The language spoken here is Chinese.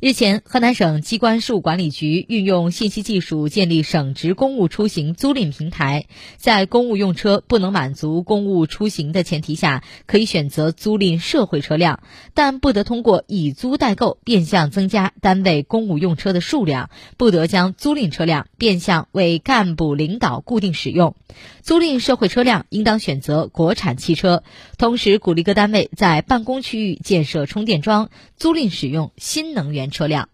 日前，河南省机关事务管理局运用信息技术建立省直公务出行租赁平台，在公务用车不能满足公务出行的前提下，可以选择租赁社会车辆，但不得通过以租代购变相增加单位公务用车的数量，不得将租赁车辆变相为干部领导固定使用。租赁社会车辆应当选择国产汽车，同时鼓励各单位在办公区域建设充电桩，租赁使用新能源车辆。